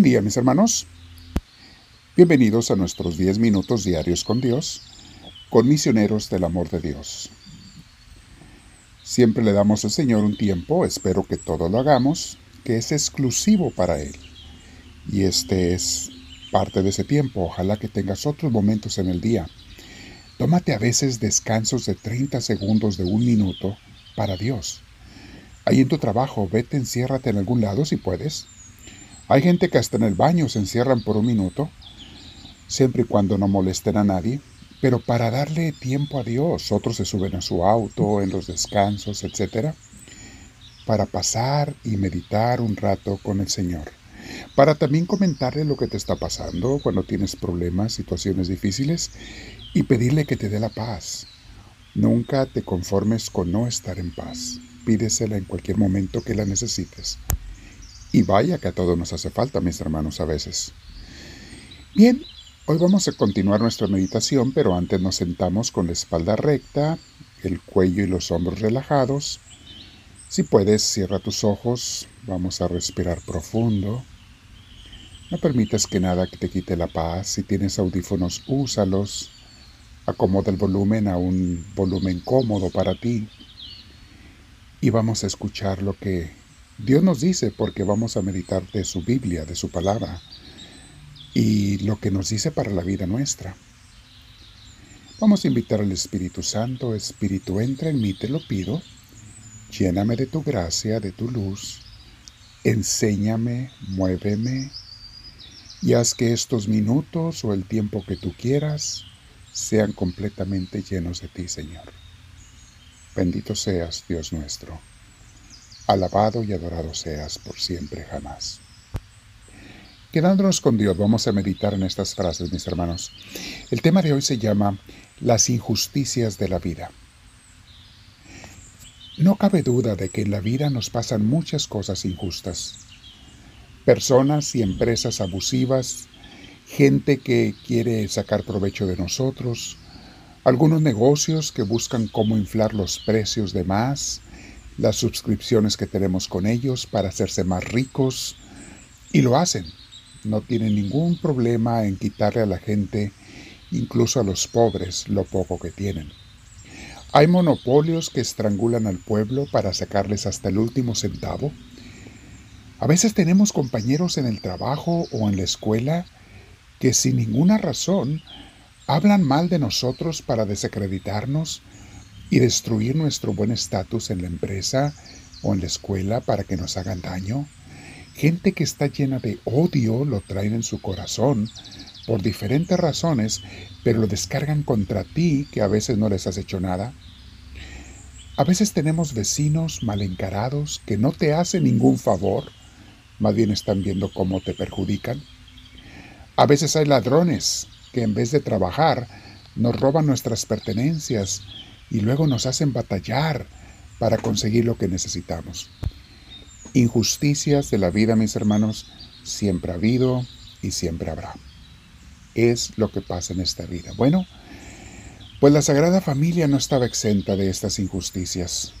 Buen día mis hermanos. Bienvenidos a nuestros 10 minutos diarios con Dios, con misioneros del amor de Dios. Siempre le damos al Señor un tiempo, espero que todo lo hagamos, que es exclusivo para Él. Y este es parte de ese tiempo. Ojalá que tengas otros momentos en el día. Tómate a veces descansos de 30 segundos de un minuto para Dios. Ahí en tu trabajo, vete, enciérrate en algún lado si puedes. Hay gente que hasta en el baño se encierran por un minuto, siempre y cuando no molesten a nadie. Pero para darle tiempo a Dios, otros se suben a su auto en los descansos, etc. Para pasar y meditar un rato con el Señor. Para también comentarle lo que te está pasando cuando tienes problemas, situaciones difíciles y pedirle que te dé la paz. Nunca te conformes con no estar en paz. Pídesela en cualquier momento que la necesites. Y vaya que a todos nos hace falta, mis hermanos, a veces. Bien, Hoy vamos a continuar nuestra meditación, pero antes nos sentamos con la espalda recta, el cuello y los hombros relajados. Si puedes, cierra tus ojos, vamos a respirar profundo. No permitas que nada te quite la paz. Si tienes audífonos, úsalos. Acomoda el volumen a un volumen cómodo para ti. Y vamos a escuchar lo que Dios nos dice porque vamos a meditar de su Biblia, de su palabra y lo que nos dice para la vida nuestra. Vamos a invitar al Espíritu Santo, Espíritu, entra en mí, te lo pido, lléname de tu gracia, de tu luz, enséñame, muéveme, y haz que estos minutos o el tiempo que tú quieras sean completamente llenos de ti, Señor. Bendito seas, Dios nuestro. Alabado y adorado seas por siempre jamás. Quedándonos con Dios, vamos a meditar en estas frases, mis hermanos. El tema de hoy se llama Las injusticias de la vida. No cabe duda de que en la vida nos pasan muchas cosas injustas. Personas y empresas abusivas, gente que quiere sacar provecho de nosotros, algunos negocios que buscan cómo inflar los precios de más, las suscripciones que tenemos con ellos para hacerse más ricos, y lo hacen no tiene ningún problema en quitarle a la gente, incluso a los pobres, lo poco que tienen. Hay monopolios que estrangulan al pueblo para sacarles hasta el último centavo. A veces tenemos compañeros en el trabajo o en la escuela que sin ninguna razón hablan mal de nosotros para desacreditarnos y destruir nuestro buen estatus en la empresa o en la escuela para que nos hagan daño. Gente que está llena de odio lo traen en su corazón por diferentes razones, pero lo descargan contra ti que a veces no les has hecho nada. A veces tenemos vecinos mal encarados que no te hacen ningún favor, más bien están viendo cómo te perjudican. A veces hay ladrones que en vez de trabajar nos roban nuestras pertenencias y luego nos hacen batallar para conseguir lo que necesitamos. Injusticias de la vida, mis hermanos, siempre ha habido y siempre habrá. Es lo que pasa en esta vida. Bueno, pues la Sagrada Familia no estaba exenta de estas injusticias.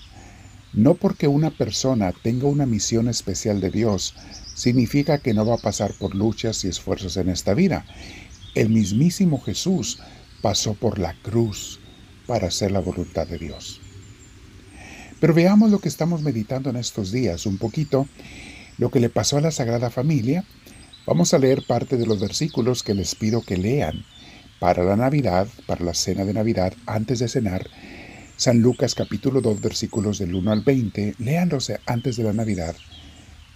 No porque una persona tenga una misión especial de Dios, significa que no va a pasar por luchas y esfuerzos en esta vida. El mismísimo Jesús pasó por la cruz para hacer la voluntad de Dios. Pero veamos lo que estamos meditando en estos días, un poquito, lo que le pasó a la Sagrada Familia. Vamos a leer parte de los versículos que les pido que lean para la Navidad, para la cena de Navidad, antes de cenar. San Lucas capítulo 2 versículos del 1 al 20, léanlos antes de la Navidad.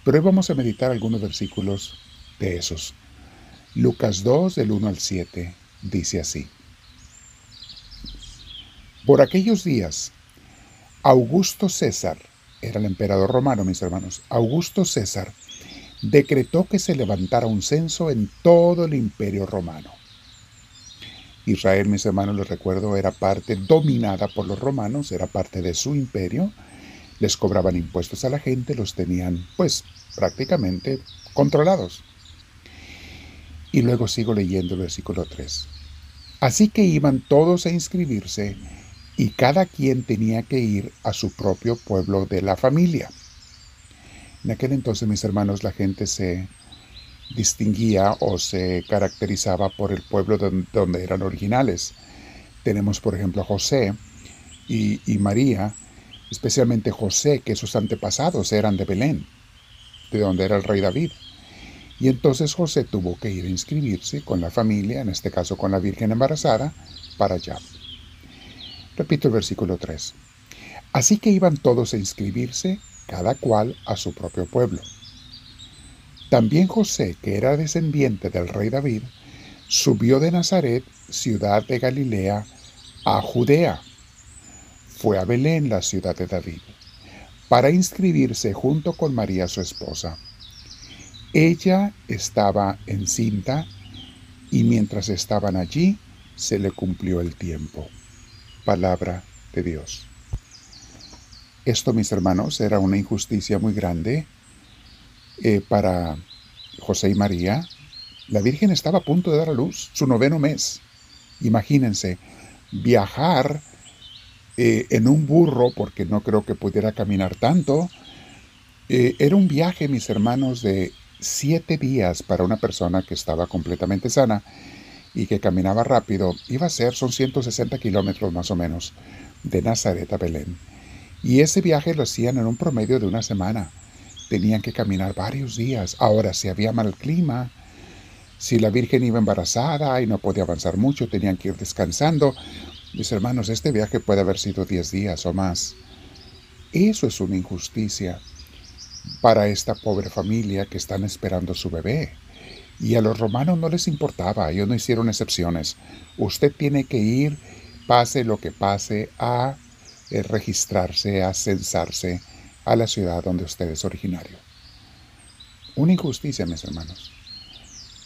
Pero hoy vamos a meditar algunos versículos de esos. Lucas 2 del 1 al 7 dice así. Por aquellos días Augusto César, era el emperador romano, mis hermanos, Augusto César decretó que se levantara un censo en todo el imperio romano. Israel, mis hermanos, les recuerdo, era parte dominada por los romanos, era parte de su imperio, les cobraban impuestos a la gente, los tenían pues prácticamente controlados. Y luego sigo leyendo el versículo 3. Así que iban todos a inscribirse y cada quien tenía que ir a su propio pueblo de la familia. En aquel entonces, mis hermanos, la gente se distinguía o se caracterizaba por el pueblo donde, eran originales. Tenemos, por ejemplo, a José y, y María, especialmente José, que sus antepasados eran de Belén, de donde era el rey David. Y entonces José tuvo que ir a inscribirse con la familia, en este caso con la Virgen embarazada, para allá. Repito el versículo 3. Así que iban todos a inscribirse, cada cual a su propio pueblo. También José, que era descendiente del rey David, subió de Nazaret, ciudad de Galilea, a Judea. Fue a Belén, la ciudad de David, para inscribirse junto con María su esposa. Ella estaba encinta y mientras estaban allí se le cumplió el tiempo. Palabra de Dios. Esto, mis hermanos, era una injusticia muy grande eh, para José y María. La Virgen estaba a punto de dar a luz su noveno mes. Imagínense, viajar eh, en un burro, porque no creo que pudiera caminar tanto, eh, era un viaje, mis hermanos, de siete días para una persona que estaba completamente sana y que caminaba rápido. Iba a ser, son 160 kilómetros más o menos, de Nazaret a Belén. Y ese viaje lo hacían en un promedio de una semana. Tenían que caminar varios días. Ahora, si había mal clima, si la Virgen iba embarazada y no podía avanzar mucho, tenían que ir descansando. Mis hermanos, este viaje puede haber sido 10 días o más. Eso es una injusticia para esta pobre familia que están esperando su bebé. Y a los romanos no les importaba, ellos no hicieron excepciones. Usted tiene que ir, pase lo que pase, a eh, registrarse, a censarse a la ciudad donde usted es originario. Una injusticia, mis hermanos.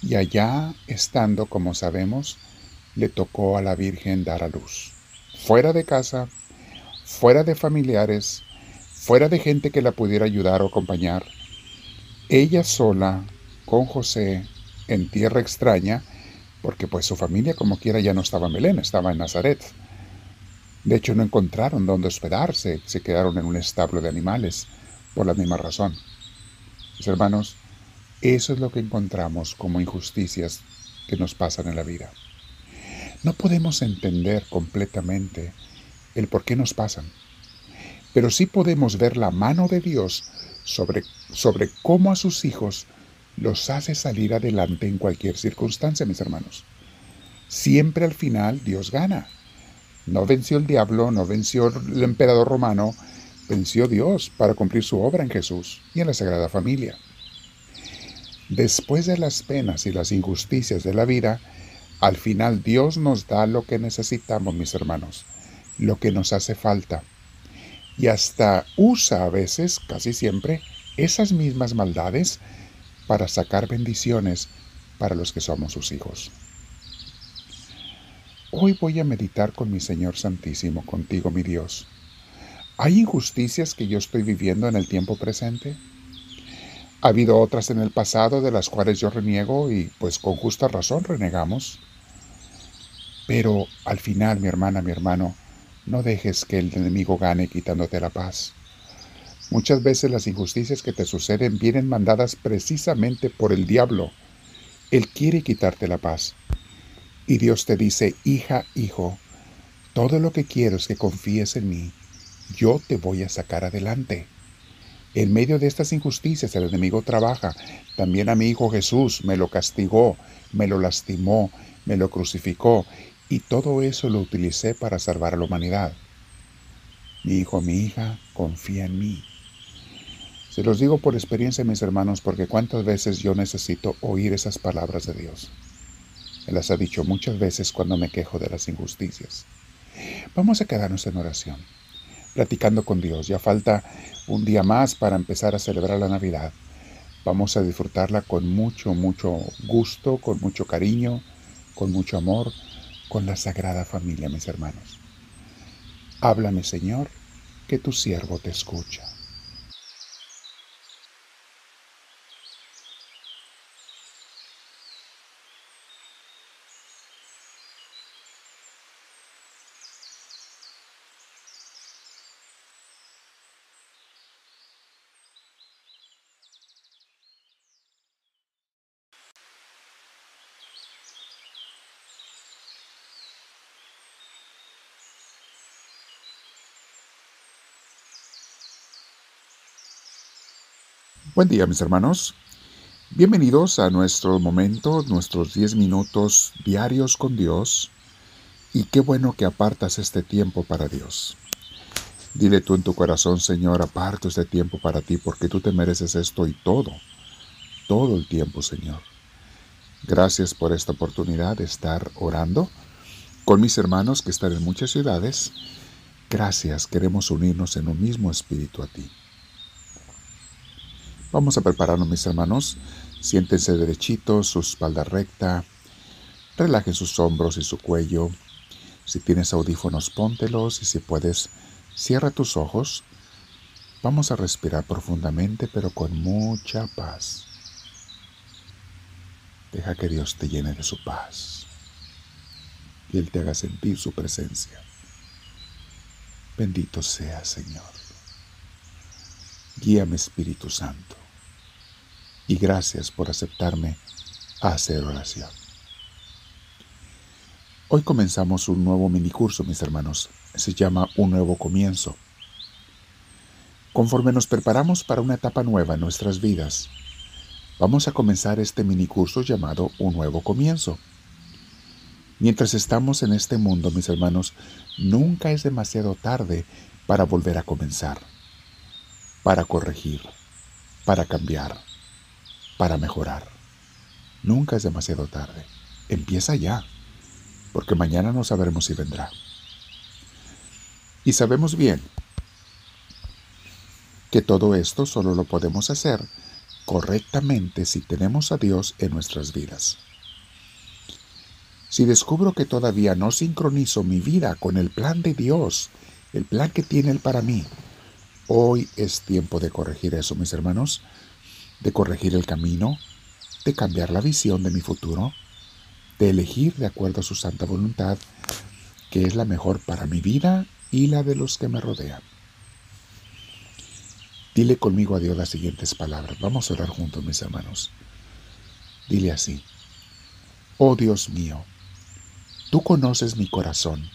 Y allá, estando, como sabemos, le tocó a la Virgen dar a luz. Fuera de casa, fuera de familiares, fuera de gente que la pudiera ayudar o acompañar, ella sola, con José, en tierra extraña, porque pues su familia como quiera ya no estaba en Belén, estaba en Nazaret. De hecho no encontraron dónde hospedarse, se quedaron en un establo de animales, por la misma razón. Mis hermanos, eso es lo que encontramos como injusticias que nos pasan en la vida. No podemos entender completamente el por qué nos pasan pero sí podemos ver la mano de Dios sobre, sobre cómo a sus hijos los hace salir adelante en cualquier circunstancia, mis hermanos. Siempre al final Dios gana. No venció el diablo, no venció el emperador romano, venció Dios para cumplir su obra en Jesús y en la Sagrada Familia. Después de las penas y las injusticias de la vida, al final Dios nos da lo que necesitamos, mis hermanos, lo que nos hace falta y hasta usa a veces, casi siempre, esas mismas maldades para sacar bendiciones para los que somos sus hijos. Hoy voy a meditar con mi Señor Santísimo, contigo mi Dios. ¿Hay injusticias que yo estoy viviendo en el tiempo presente? Ha habido otras en el pasado de las cuales yo reniego y pues con justa razón renegamos. Pero al final, mi hermana, mi hermano, no dejes que el enemigo gane quitándote la paz. Muchas veces las injusticias que te suceden vienen mandadas precisamente por el diablo. Él quiere quitarte la paz. Y Dios te dice, hija, hijo, todo lo que quiero es que confíes en mí. Yo te voy a sacar adelante. En medio de estas injusticias el enemigo trabaja. También a mi hijo Jesús me lo castigó, me lo lastimó, me lo crucificó y todo eso lo utilicé para salvar a la humanidad. Mi hijo, mi hija, confía en mí. Se los digo por experiencia, mis hermanos, porque cuántas veces yo necesito oír esas palabras de Dios. Me las ha dicho muchas veces cuando me quejo de las injusticias. Vamos a quedarnos en oración, platicando con Dios. Ya falta un día más para empezar a celebrar la Navidad. Vamos a disfrutarla con mucho, mucho gusto, con mucho cariño, con mucho amor con la Sagrada Familia, mis hermanos. Háblame, Señor, que tu siervo te escucha. Buen día mis hermanos. Bienvenidos a nuestro momento, nuestros 10 minutos diarios con Dios. Y qué bueno que apartas este tiempo para Dios. Dile tú en tu corazón, Señor, aparto este tiempo para ti porque tú te mereces esto y todo, todo el tiempo, Señor. Gracias por esta oportunidad de estar orando con mis hermanos que están en muchas ciudades. Gracias, queremos unirnos en un mismo espíritu a ti. Vamos a prepararnos, mis hermanos. Siéntense derechitos, su espalda recta. Relajen sus hombros y su cuello. Si tienes audífonos, póntelos y si puedes, cierra tus ojos. Vamos a respirar profundamente, pero con mucha paz. Deja que Dios te llene de su paz y Él te haga sentir su presencia. Bendito sea, Señor. Guíame, Espíritu Santo y gracias por aceptarme a hacer oración. Hoy comenzamos un nuevo minicurso, mis hermanos. Se llama Un nuevo comienzo. Conforme nos preparamos para una etapa nueva en nuestras vidas, vamos a comenzar este minicurso llamado Un nuevo comienzo. Mientras estamos en este mundo, mis hermanos, nunca es demasiado tarde para volver a comenzar, para corregir, para cambiar para mejorar. Nunca es demasiado tarde. Empieza ya, porque mañana no sabremos si vendrá. Y sabemos bien que todo esto solo lo podemos hacer correctamente si tenemos a Dios en nuestras vidas. Si descubro que todavía no sincronizo mi vida con el plan de Dios, el plan que tiene Él para mí, hoy es tiempo de corregir eso, mis hermanos, de corregir el camino, de cambiar la visión de mi futuro, de elegir de acuerdo a su santa voluntad, que es la mejor para mi vida y la de los que me rodean. Dile conmigo a Dios las siguientes palabras. Vamos a orar juntos, mis hermanos. Dile así. Oh Dios mío, tú conoces mi corazón.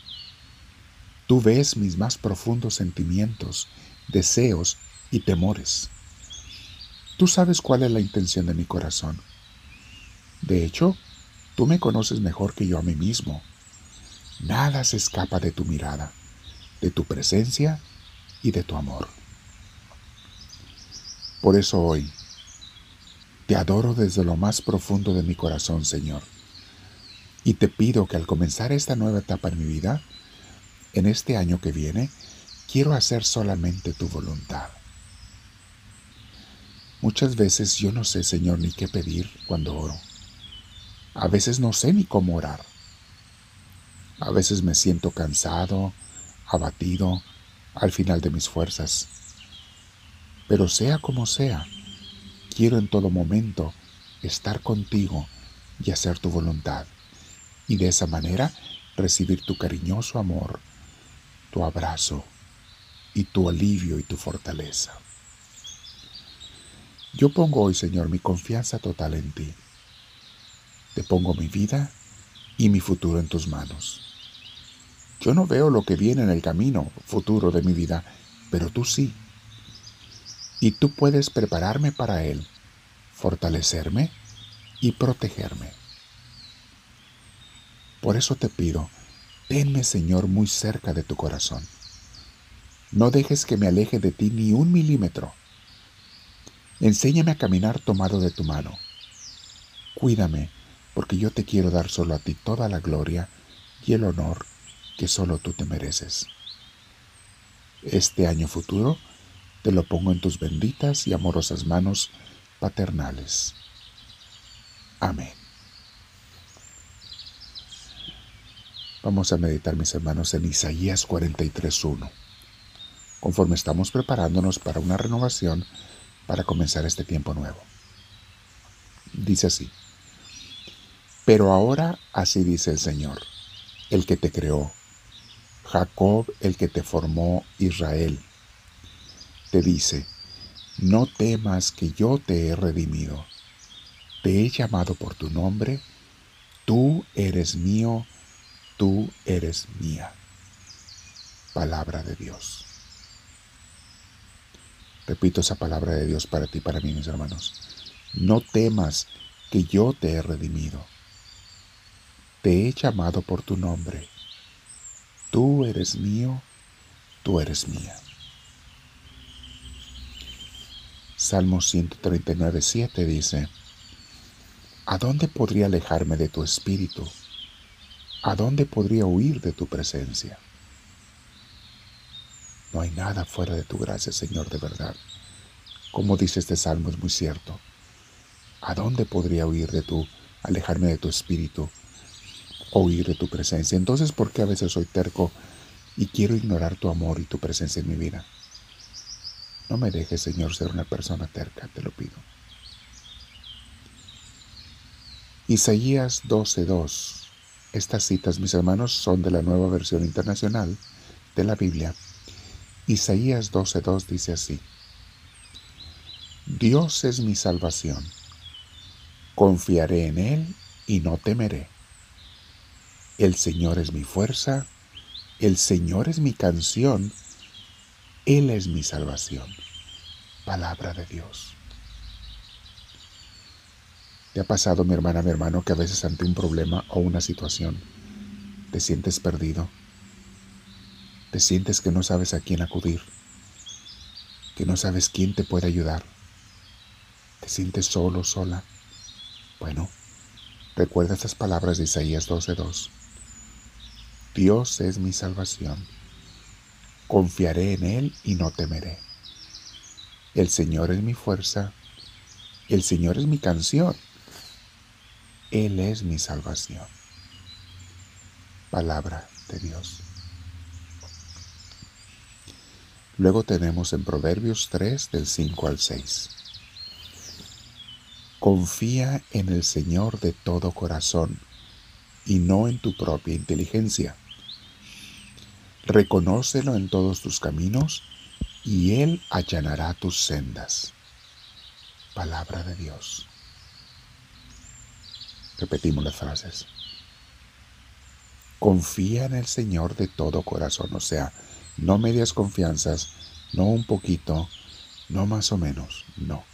Tú ves mis más profundos sentimientos, deseos y temores. Tú sabes cuál es la intención de mi corazón. De hecho, tú me conoces mejor que yo a mí mismo. Nada se escapa de tu mirada, de tu presencia y de tu amor. Por eso hoy te adoro desde lo más profundo de mi corazón, Señor. Y te pido que al comenzar esta nueva etapa en mi vida, en este año que viene, quiero hacer solamente tu voluntad. Muchas veces yo no sé, Señor, ni qué pedir cuando oro. A veces no sé ni cómo orar. A veces me siento cansado, abatido, al final de mis fuerzas. Pero sea como sea, quiero en todo momento estar contigo y hacer tu voluntad, y de esa manera recibir tu cariñoso amor, tu abrazo y tu alivio y tu fortaleza. Yo pongo hoy, Señor, mi confianza total en ti. Te pongo mi vida y mi futuro en tus manos. Yo no veo lo que viene en el camino futuro de mi vida, pero tú sí. Y tú puedes prepararme para él, fortalecerme y protegerme. Por eso te pido, tenme, Señor, muy cerca de tu corazón. No dejes que me aleje de ti ni un milímetro Enséñame a caminar tomado de tu mano. Cuídame, porque yo te quiero dar solo a ti toda la gloria y el honor que solo tú te mereces. Este año futuro te lo pongo en tus benditas y amorosas manos paternales. Amén. Vamos a meditar, mis hermanos, en Isaías 43.1. Conforme estamos preparándonos para una renovación, para comenzar este tiempo nuevo. Dice así, pero ahora así dice el Señor, el que te creó, Jacob el que te formó, Israel, te dice, no temas que yo te he redimido, te he llamado por tu nombre, tú eres mío, tú eres mía. Palabra de Dios. Repito esa palabra de Dios para ti, para mí, mis hermanos. No temas que yo te he redimido. Te he llamado por tu nombre. Tú eres mío, tú eres mía. Salmo 139, 7 dice, ¿A dónde podría alejarme de tu espíritu? ¿A dónde podría huir de tu presencia? No hay nada fuera de tu gracia, Señor, de verdad. Como dice este salmo, es muy cierto. ¿A dónde podría huir de tu, alejarme de tu espíritu, o huir de tu presencia? Entonces, ¿por qué a veces soy terco y quiero ignorar tu amor y tu presencia en mi vida? No me dejes, Señor, ser una persona terca, te lo pido. Isaías 12.2. Estas citas, mis hermanos, son de la nueva versión internacional de la Biblia. Isaías 12.2 dice así. Dios es mi salvación. Confiaré en Él y no temeré. El Señor es mi fuerza, el Señor es mi canción él es mi salvación. Palabra de Dios. ¿Te ha pasado, mi hermana, mi hermano, que a veces ante un problema o una situación te sientes perdido? Te sientes que no sabes a quién acudir, que no sabes quién te puede ayudar. Te sientes solo, sola. Bueno, recuerda estas palabras de Isaías 12:2. Dios es mi salvación Confiaré en Él y no temeré. El Señor es mi fuerza, el Señor es mi canción, Él es mi salvación. Palabra de Dios. Luego tenemos en Proverbios 3 del 5 al 6. Confía en el Señor de todo corazón y no en tu propia inteligencia Reconócelo en todos tus caminos y Él allanará tus sendas. Palabra de Dios. Repetimos las frases. Confía en el Señor de todo corazón, o sea, no medias confianzas, no un poquito, no más o menos, no.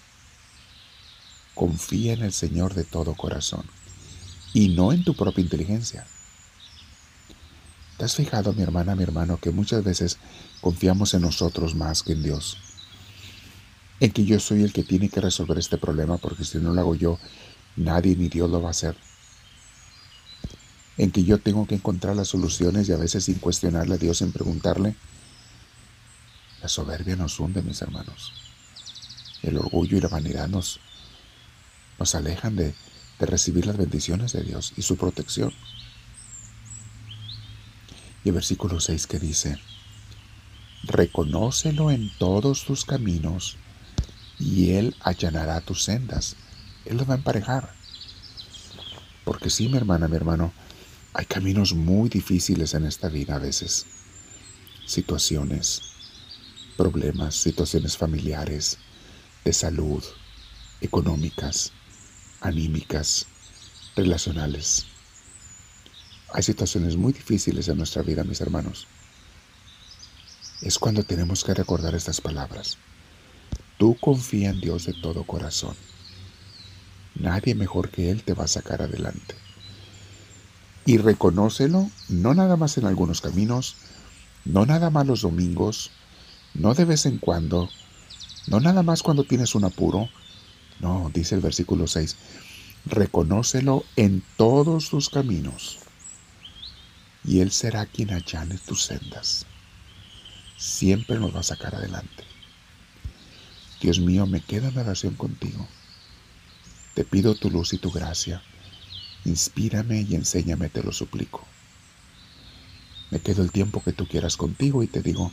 Confía en el Señor de todo corazón y no en tu propia inteligencia. ¿Te has fijado, mi hermana, mi hermano, que muchas veces confiamos en nosotros más que en Dios? En que yo soy el que tiene que resolver este problema porque si no lo hago yo, nadie ni Dios lo va a hacer. En que yo tengo que encontrar las soluciones y a veces sin cuestionarle a Dios, sin preguntarle. La soberbia nos hunde, mis hermanos. El orgullo y la vanidad nos, nos alejan de, de recibir las bendiciones de Dios y su protección. Y el versículo 6 que dice, reconócelo en todos tus caminos y Él allanará tus sendas. Él lo va a emparejar. Porque sí, mi hermana, mi hermano, hay caminos muy difíciles en esta vida a veces. Situaciones, problemas, situaciones familiares, de salud, económicas, anímicas, relacionales. Hay situaciones muy difíciles en nuestra vida, mis hermanos. Es cuando tenemos que recordar estas palabras. Tú confía en Dios de todo corazón. Nadie mejor que Él te va a sacar adelante. Y reconócelo no nada más en algunos caminos, no nada más los domingos, no de vez en cuando, no nada más cuando tienes un apuro. No, dice el versículo 6, reconócelo en todos tus caminos y Él será quien allane tus sendas. Siempre nos va a sacar adelante. Dios mío, me quedo en oración contigo. Te pido tu luz y tu gracia. Inspírame y enséñame, te lo suplico. Me quedo el tiempo que tú quieras contigo y te digo,